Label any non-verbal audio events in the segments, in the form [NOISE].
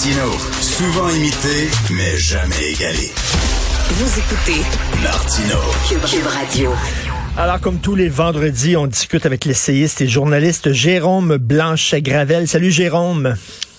Martino, souvent imité, mais jamais égalé. Vous écoutez Martino, Cube, Cube Radio. Alors, comme tous les vendredis, on discute avec l'essayiste et journaliste Jérôme Blanchet-Gravel. Salut Jérôme.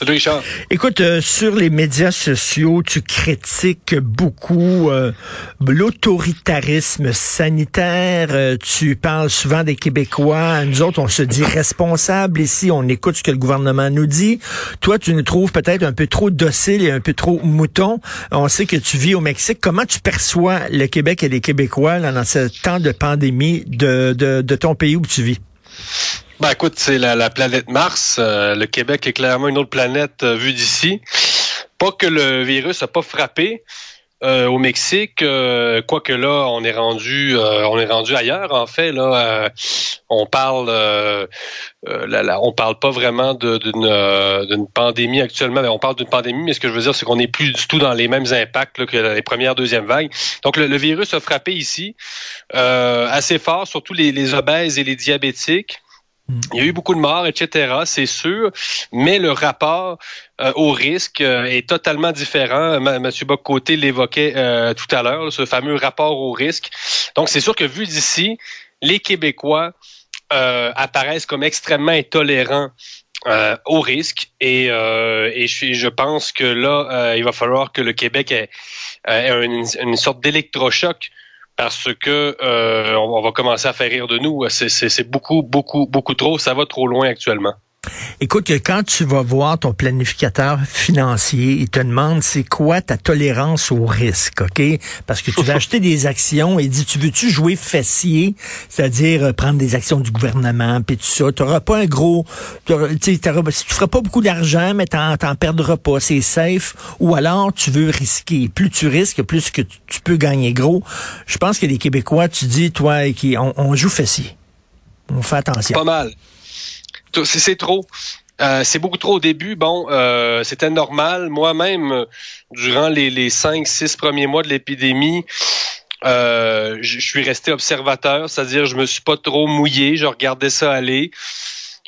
Richard. Écoute, euh, sur les médias sociaux, tu critiques beaucoup euh, l'autoritarisme sanitaire. Euh, tu parles souvent des Québécois. Nous autres, on se dit responsables ici. On écoute ce que le gouvernement nous dit. Toi, tu nous trouves peut-être un peu trop docile et un peu trop mouton. On sait que tu vis au Mexique. Comment tu perçois le Québec et les Québécois dans ce temps de pandémie de, de, de ton pays où tu vis? Ben écoute, c'est la, la, planète Mars. Euh, le Québec est clairement une autre planète euh, vue d'ici. Pas que le virus n'a pas frappé euh, au Mexique, euh, quoique là, on est rendu, on est rendu ailleurs. En fait, là, on parle, on parle pas vraiment d'une pandémie actuellement. On parle d'une pandémie, mais ce que je veux dire, c'est qu'on n'est plus du tout dans les mêmes impacts là, que les premières, deuxième vagues. Donc, le, le virus a frappé ici assez fort, surtout les, les obèses et les diabétiques. Il y a eu beaucoup de morts, etc., c'est sûr, mais le rapport euh, au risque euh, est totalement différent. M Monsieur Bocoté l'évoquait euh, tout à l'heure, ce fameux rapport au risque. Donc, c'est sûr que vu d'ici, les Québécois apparaissent comme extrêmement intolérants euh, au risque et, euh, et je, je, pense que là, euh, il va falloir que le Québec ait, une, une, sorte d'électrochoc parce que euh, on va commencer à faire rire de nous. C'est beaucoup, beaucoup, beaucoup trop. Ça va trop loin actuellement. Écoute, quand tu vas voir ton planificateur financier, il te demande c'est quoi ta tolérance au risque, OK? Parce que tu vas [LAUGHS] acheter des actions et il dit, tu veux-tu jouer fessier? C'est-à-dire euh, prendre des actions du gouvernement, puis tout ça. Tu n'auras pas un gros... Tu ne feras pas beaucoup d'argent, mais tu n'en perdras pas. C'est safe. Ou alors, tu veux risquer. Plus tu risques, plus que tu peux gagner gros. Je pense que les Québécois, tu dis, toi, qui on, on joue fessier. On fait attention. Pas mal. C'est trop. Euh, c'est beaucoup trop au début. Bon, euh, c'était normal. Moi-même, durant les, les cinq, six premiers mois de l'épidémie, euh, je suis resté observateur, c'est-à-dire je me suis pas trop mouillé, je regardais ça aller,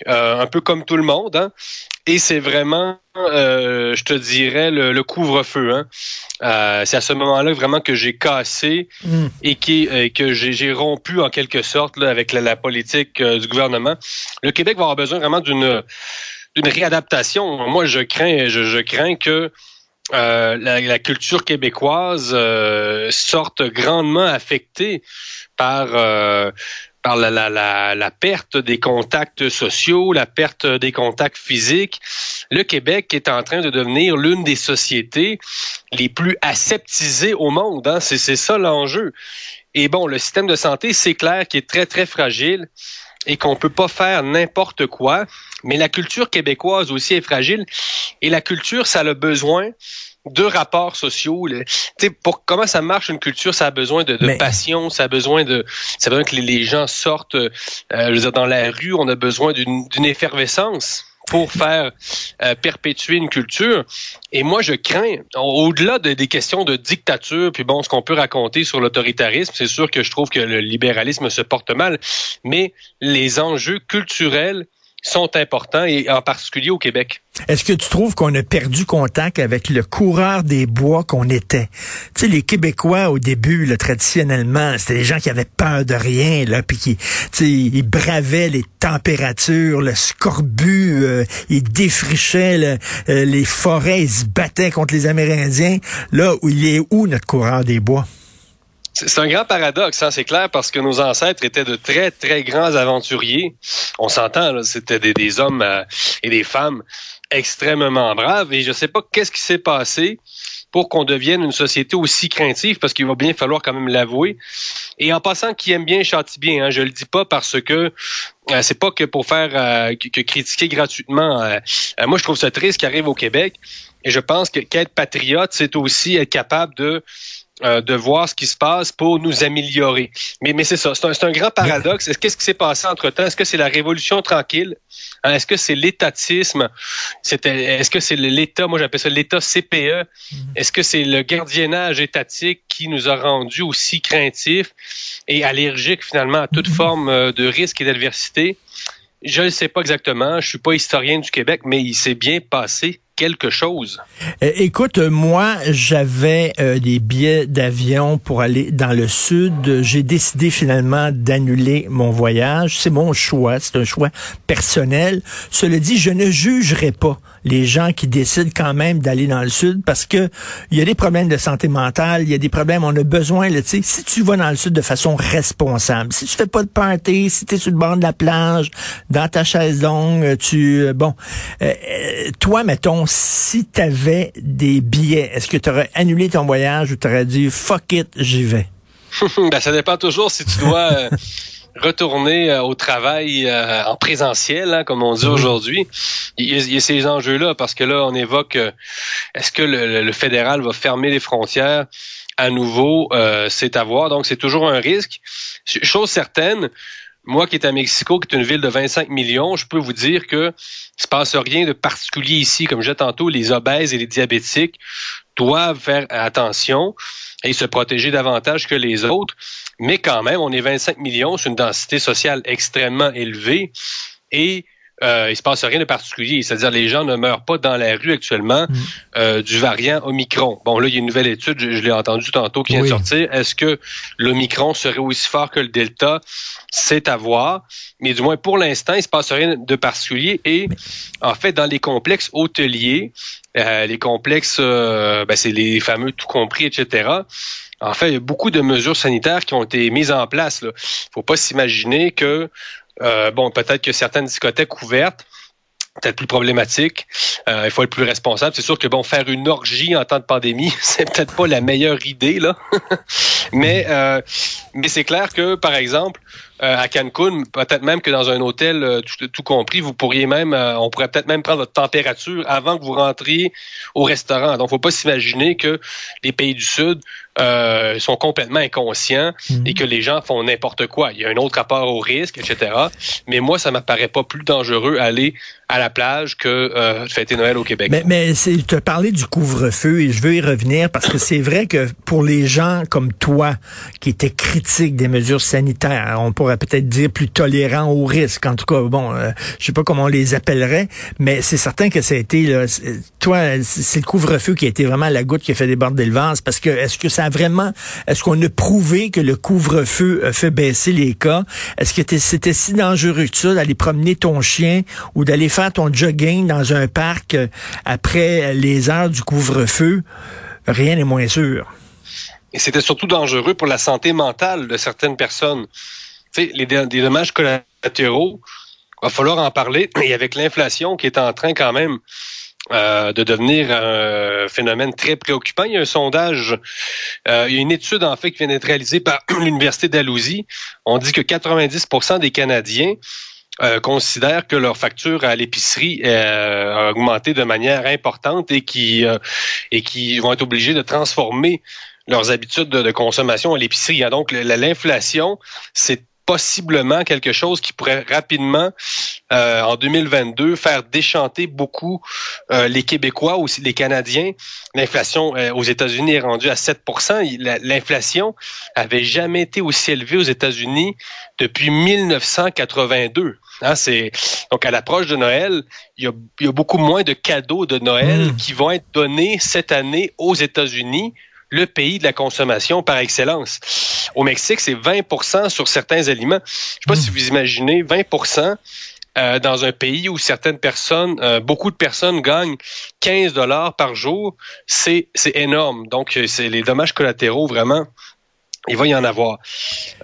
euh, un peu comme tout le monde. Hein? Et c'est vraiment, euh, je te dirais, le, le couvre-feu. Hein? Euh, c'est à ce moment-là vraiment que j'ai cassé mm. et, qui, que j'ai rompu en quelque sorte là, avec la, la politique du gouvernement. Le Québec va avoir besoin vraiment d'une d'une réadaptation. Moi, je crains, je, je crains que euh, la, la, culture québécoise euh, sorte grandement affectée par euh, par la, la, la, la, perte des contacts sociaux, la perte des contacts physiques. Le Québec est en train de devenir l'une des sociétés les plus aseptisées au monde. Hein? C'est ça l'enjeu. Et bon, le système de santé, c'est clair qu'il est très, très fragile et qu'on peut pas faire n'importe quoi. Mais la culture québécoise aussi est fragile. Et la culture, ça a besoin de rapports sociaux. Tu pour comment ça marche une culture, ça a besoin de, de Mais... passion, ça a besoin de, ça a besoin que les, les gens sortent. Euh, je veux dire, dans la rue, on a besoin d'une effervescence pour faire euh, perpétuer une culture. Et moi, je crains, au-delà de, des questions de dictature, puis bon, ce qu'on peut raconter sur l'autoritarisme, c'est sûr que je trouve que le libéralisme se porte mal, mais les enjeux culturels sont importants et en particulier au Québec. Est-ce que tu trouves qu'on a perdu contact avec le coureur des bois qu'on était? Tu sais, les Québécois, au début, là, traditionnellement, c'était des gens qui avaient peur de rien, là, puis qui, tu sais, ils bravaient les températures, le scorbut, euh, ils défrichaient euh, les forêts, ils se battaient contre les Amérindiens. Là, où il est où notre coureur des bois? C'est un grand paradoxe, hein, c'est clair, parce que nos ancêtres étaient de très, très grands aventuriers. On s'entend, c'était des, hommes euh, et des femmes extrêmement braves. Et je ne sais pas qu'est-ce qui s'est passé pour qu'on devienne une société aussi craintive, parce qu'il va bien falloir quand même l'avouer. Et en passant, qui aime bien châtie bien. Hein, je le dis pas parce que euh, c'est pas que pour faire euh, que, critiquer gratuitement. moi, je trouve ça triste qui arrive au Québec. Et je pense que qu'être patriote, c'est aussi être capable de euh, de voir ce qui se passe pour nous améliorer. Mais, mais c'est ça, c'est un, grand paradoxe. Qu'est-ce qui s'est passé entre-temps? Est-ce que c'est la révolution tranquille? Hein, est-ce que c'est l'étatisme? Est-ce que c'est l'État, moi j'appelle ça l'État CPE? Mm-hmm. Est-ce que c'est le gardiennage étatique qui nous a rendus aussi craintifs et allergiques finalement à toute mm-hmm. forme euh, de risque et d'adversité? Je ne sais pas exactement. Je suis pas historien du Québec, mais il s'est bien passé quelque chose. Euh, écoute, moi, j'avais euh, des billets d'avion pour aller dans le sud. J'ai décidé finalement d'annuler mon voyage. C'est mon choix, c'est un choix personnel. Cela dit, je ne jugerai pas les gens qui décident quand même d'aller dans le sud parce que il y a des problèmes de santé mentale, il y a des problèmes, on a besoin, tu sais, si tu vas dans le sud de façon responsable, si tu fais pas de party, si tu es sur le bord de la plage, dans ta chaise longue, tu, bon, euh, toi, mettons, si tu avais des billets, est-ce que tu aurais annulé ton voyage ou tu aurais dit fuck it, j'y vais? [LAUGHS] ben, ça dépend toujours si tu dois euh, [LAUGHS] retourner euh, au travail euh, en présentiel, hein, comme on dit aujourd'hui. Il, y a ces enjeux-là parce que là, on évoque est-ce que le, fédéral va fermer les frontières à nouveau? c'est à voir. Donc, c'est toujours un risque. Chose certaine, moi qui est à Mexico, qui est une ville de 25 millions, je peux vous dire que il se passe rien de particulier ici. Comme je disais tantôt, les obèses et les diabétiques doivent faire attention et se protéger davantage que les autres. Mais quand même, on est 25 millions, c'est une densité sociale extrêmement élevée. Et euh, il se passe rien de particulier. C'est-à-dire les gens ne meurent pas dans la rue actuellement mm. euh, du variant Omicron. Bon, là, il y a une nouvelle étude, je, l'ai entendu tantôt, qui vient de sortir. Est-ce que l'Omicron serait aussi fort que le Delta? C'est à voir. Mais du moins, pour l'instant, il se passe rien de particulier. Et en fait, dans les complexes hôteliers, euh, les complexes, euh, ben, c'est les fameux tout compris, etc., en fait, il y a beaucoup de mesures sanitaires qui ont été mises en place. Il ne faut pas s'imaginer que euh, bon, peut-être que certaines discothèques ouvertes, peut-être plus problématiques, euh, il faut être plus responsable. C'est sûr que bon, faire une orgie en temps de pandémie, [LAUGHS] c'est peut-être pas la meilleure idée là, [LAUGHS] mais euh, mais c'est clair que par exemple à Cancun, peut-être même que dans un hôtel tout, compris, vous pourriez même, on pourrait peut-être même prendre votre température avant que vous rentriez au restaurant. Donc, faut pas s'imaginer que les pays du Sud euh, sont complètement inconscients mhm. et que les gens font n'importe quoi. Il y a un autre rapport au risque, etc. Mais moi, ça m'apparaît pas plus dangereux aller à la plage que euh, fêter Noël au Québec. Mais, mais tu as parlé du couvre-feu et je veux y revenir parce que c'est vrai que pour les gens comme toi qui étaient critiques des mesures sanitaires, on pourrait peut-être dire plus tolérants au risque. En tout cas, bon, euh, je sais pas comment on les appellerait, mais c'est certain que ça a été, toi, c'est le couvre-feu qui a été vraiment la goutte qui a fait déborder le vase parce que est-ce que ça vraiment, est-ce qu'on a prouvé que le couvre-feu fait baisser les cas? Est-ce que c'était si dangereux que ça d'aller promener ton chien ou d'aller faire ton jogging dans un parc euh, après les heures du couvre-feu? Rien n'est moins sûr. Et c'était surtout dangereux pour la santé mentale de certaines personnes. Les, les dommages collatéraux, va falloir en parler. Et avec l'inflation qui est en train quand même euh, de devenir un phénomène très préoccupant. Il y a un sondage, euh, il y a une étude en fait qui vient d'être réalisée par [CLEARS THROAT] l'Université d'Alousie. On dit que 90% des Canadiens euh, considèrent que leur facture à l'épicerie a augmenté de manière importante et qui et qui vont être obligés de transformer leurs habitudes de, consommation à l'épicerie. Donc l'inflation, c'est possiblement quelque chose qui pourrait rapidement, euh, en 2022, faire déchanter beaucoup euh, les Québécois, aussi les Canadiens. L'inflation euh, aux États-Unis est rendue à 7% L'inflation avait jamais été aussi élevée aux États-Unis depuis 1982. Hein, c'est donc à l'approche de Noël, il y, a, il y, a, beaucoup moins de cadeaux de Noël mmh. qui vont être donnés cette année aux États-Unis le pays de la consommation par excellence. Au Mexique, c'est 20% sur certains aliments. Je sais pas si vous imaginez 20% euh, dans un pays où certaines personnes, euh, beaucoup de personnes gagnent 15 dollars par jour, c'est c'est énorme. Donc c'est les dommages collatéraux vraiment il va y en avoir.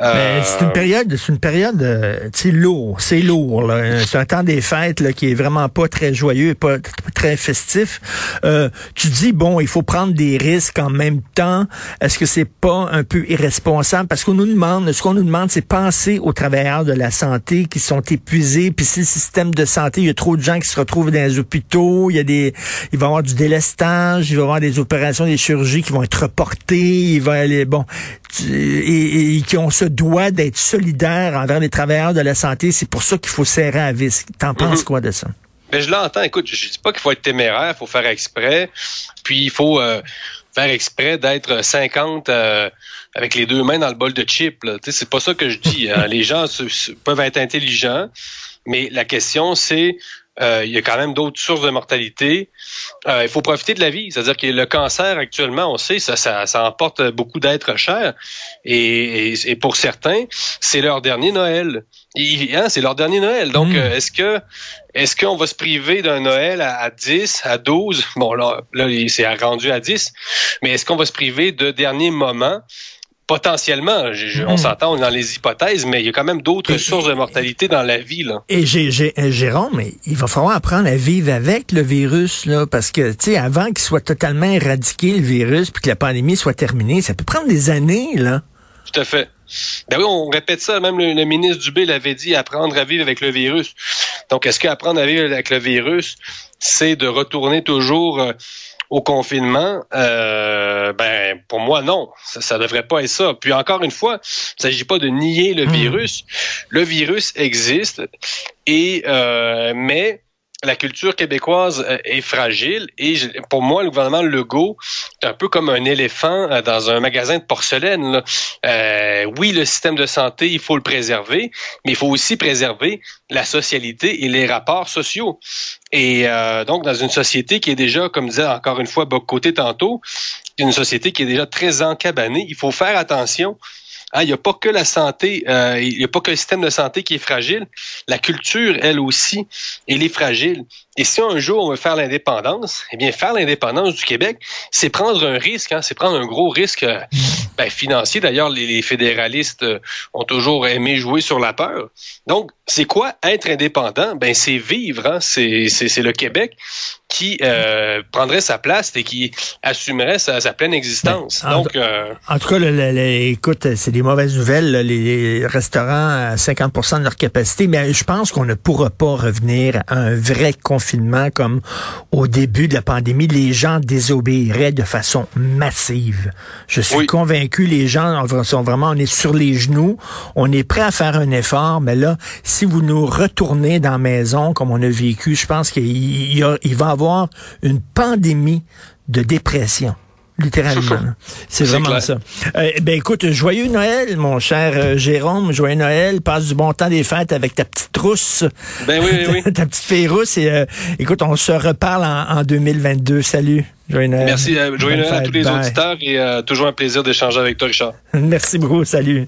Euh... C'est une période, c'est une période, euh, tu lourd, c'est lourd. C'est un temps des fêtes là, qui est vraiment pas très joyeux, pas très festif. Euh, tu dis bon, il faut prendre des risques en même temps. Est-ce que c'est pas un peu irresponsable? Parce qu'on nous demande, ce qu'on nous demande, c'est penser aux travailleurs de la santé qui sont épuisés. Puis si le système de santé, il y a trop de gens qui se retrouvent dans les hôpitaux, il y a des, il va y avoir du délestage, il va y avoir des opérations, des chirurgies qui vont être reportées. Il va aller bon et, et qu'on se doit d'être solidaire envers les travailleurs de la santé. C'est pour ça qu'il faut serrer à vis. T'en penses mhm. quoi de ça? Ben, je l'entends. Écoute, je dis pas qu'il faut être téméraire, il faut faire exprès. Puis il faut euh, faire exprès d'être 50 euh, avec les deux mains dans le bol de chips. C'est pas ça que je dis. Hein. [LAUGHS] les gens peuvent être intelligents, mais la question c'est euh, il y a quand même d'autres sources de mortalité. Euh, il faut profiter de la vie. C'est-à-dire que le cancer, actuellement, on sait, ça, ça, ça emporte beaucoup d'êtres chers. Et, et, pour certains, c'est leur dernier Noël. Hein, c'est leur dernier Noël. Donc, hmm. euh, est-ce que est-ce qu'on va se priver d'un Noël à, à, 10, à 12? Bon, là, là c'est rendu à 10. Mais est-ce qu'on va se priver de derniers moments? Potentiellement, on hmm. s'entend dans les hypothèses, mais il y a quand même d'autres sources de mortalité dans la vie. Là. Et j'ai, euh, Jérôme, mais il va falloir apprendre à vivre avec le virus, là, parce que, tu sais, avant qu'il soit totalement éradiqué, le virus, puis que la pandémie soit terminée, ça peut prendre des années, là. Tout à fait. Ben oui, on répète ça. Même le, ministre Dubé l'avait dit, apprendre à vivre avec le virus. Donc, est-ce qu'apprendre à vivre avec le virus, c'est de retourner toujours euh, au confinement, euh, ben pour moi non, ça, ça devrait pas être ça. Puis encore une fois, il s'agit pas de nier le hmm. virus. Le virus existe et euh, mais la culture québécoise euh, est fragile et pour moi, le gouvernement Legault est un peu comme un éléphant euh, dans un magasin de porcelaine. Euh, oui, le système de santé, il faut le préserver, mais il faut aussi préserver la socialité et les rapports sociaux. Et donc, dans une société qui est déjà, comme disait encore une fois Boc Côté tantôt, une société qui est déjà très encabanée, il faut faire attention ah, il n'y a pas que la santé, euh, il n'y a pas que le système de santé qui est fragile. La culture, elle aussi, elle est fragile. Et si un jour on veut faire l'indépendance, eh bien, faire l'indépendance du Québec, c'est prendre un risque, hein, c'est prendre un gros risque euh, ben, financier. D'ailleurs, les, fédéralistes euh, ont toujours aimé jouer sur la peur. Donc, c'est quoi être indépendant? Ben, c'est vivre, hein, c'est le Québec qui euh, prendrait sa place et qui assumerait sa, pleine existence. Ben, Donc, en tout cas, écoute, c'est des mauvaises nouvelles. les restaurants à 50 de leur capacité, mais je pense qu'on ne pourra pas revenir à un vrai confinement comme au début de la pandémie. Les gens désobéiraient de façon massive. Je suis convaincu, les gens sont vraiment, on est sur les genoux, on est prêt à faire un effort, mais là, si vous nous retournez dans la maison comme on a vécu, je pense qu'il il va y avoir une pandémie de dépression littéralement. C'est vraiment ça. Euh, ben écoute, joyeux Noël, mon cher euh, Jérôme, joyeux Noël, passe du bon temps des fêtes avec ta petite rousse. Ben oui, oui, [LAUGHS] ta, petite fille rousse et euh, écoute, on se reparle en, en 2022. Salut. Joyeux Noël. Merci, joyeux Noël à tous les auditeurs et toujours un plaisir d'échanger avec toi, Richard. [LAUGHS] Merci beaucoup, salut.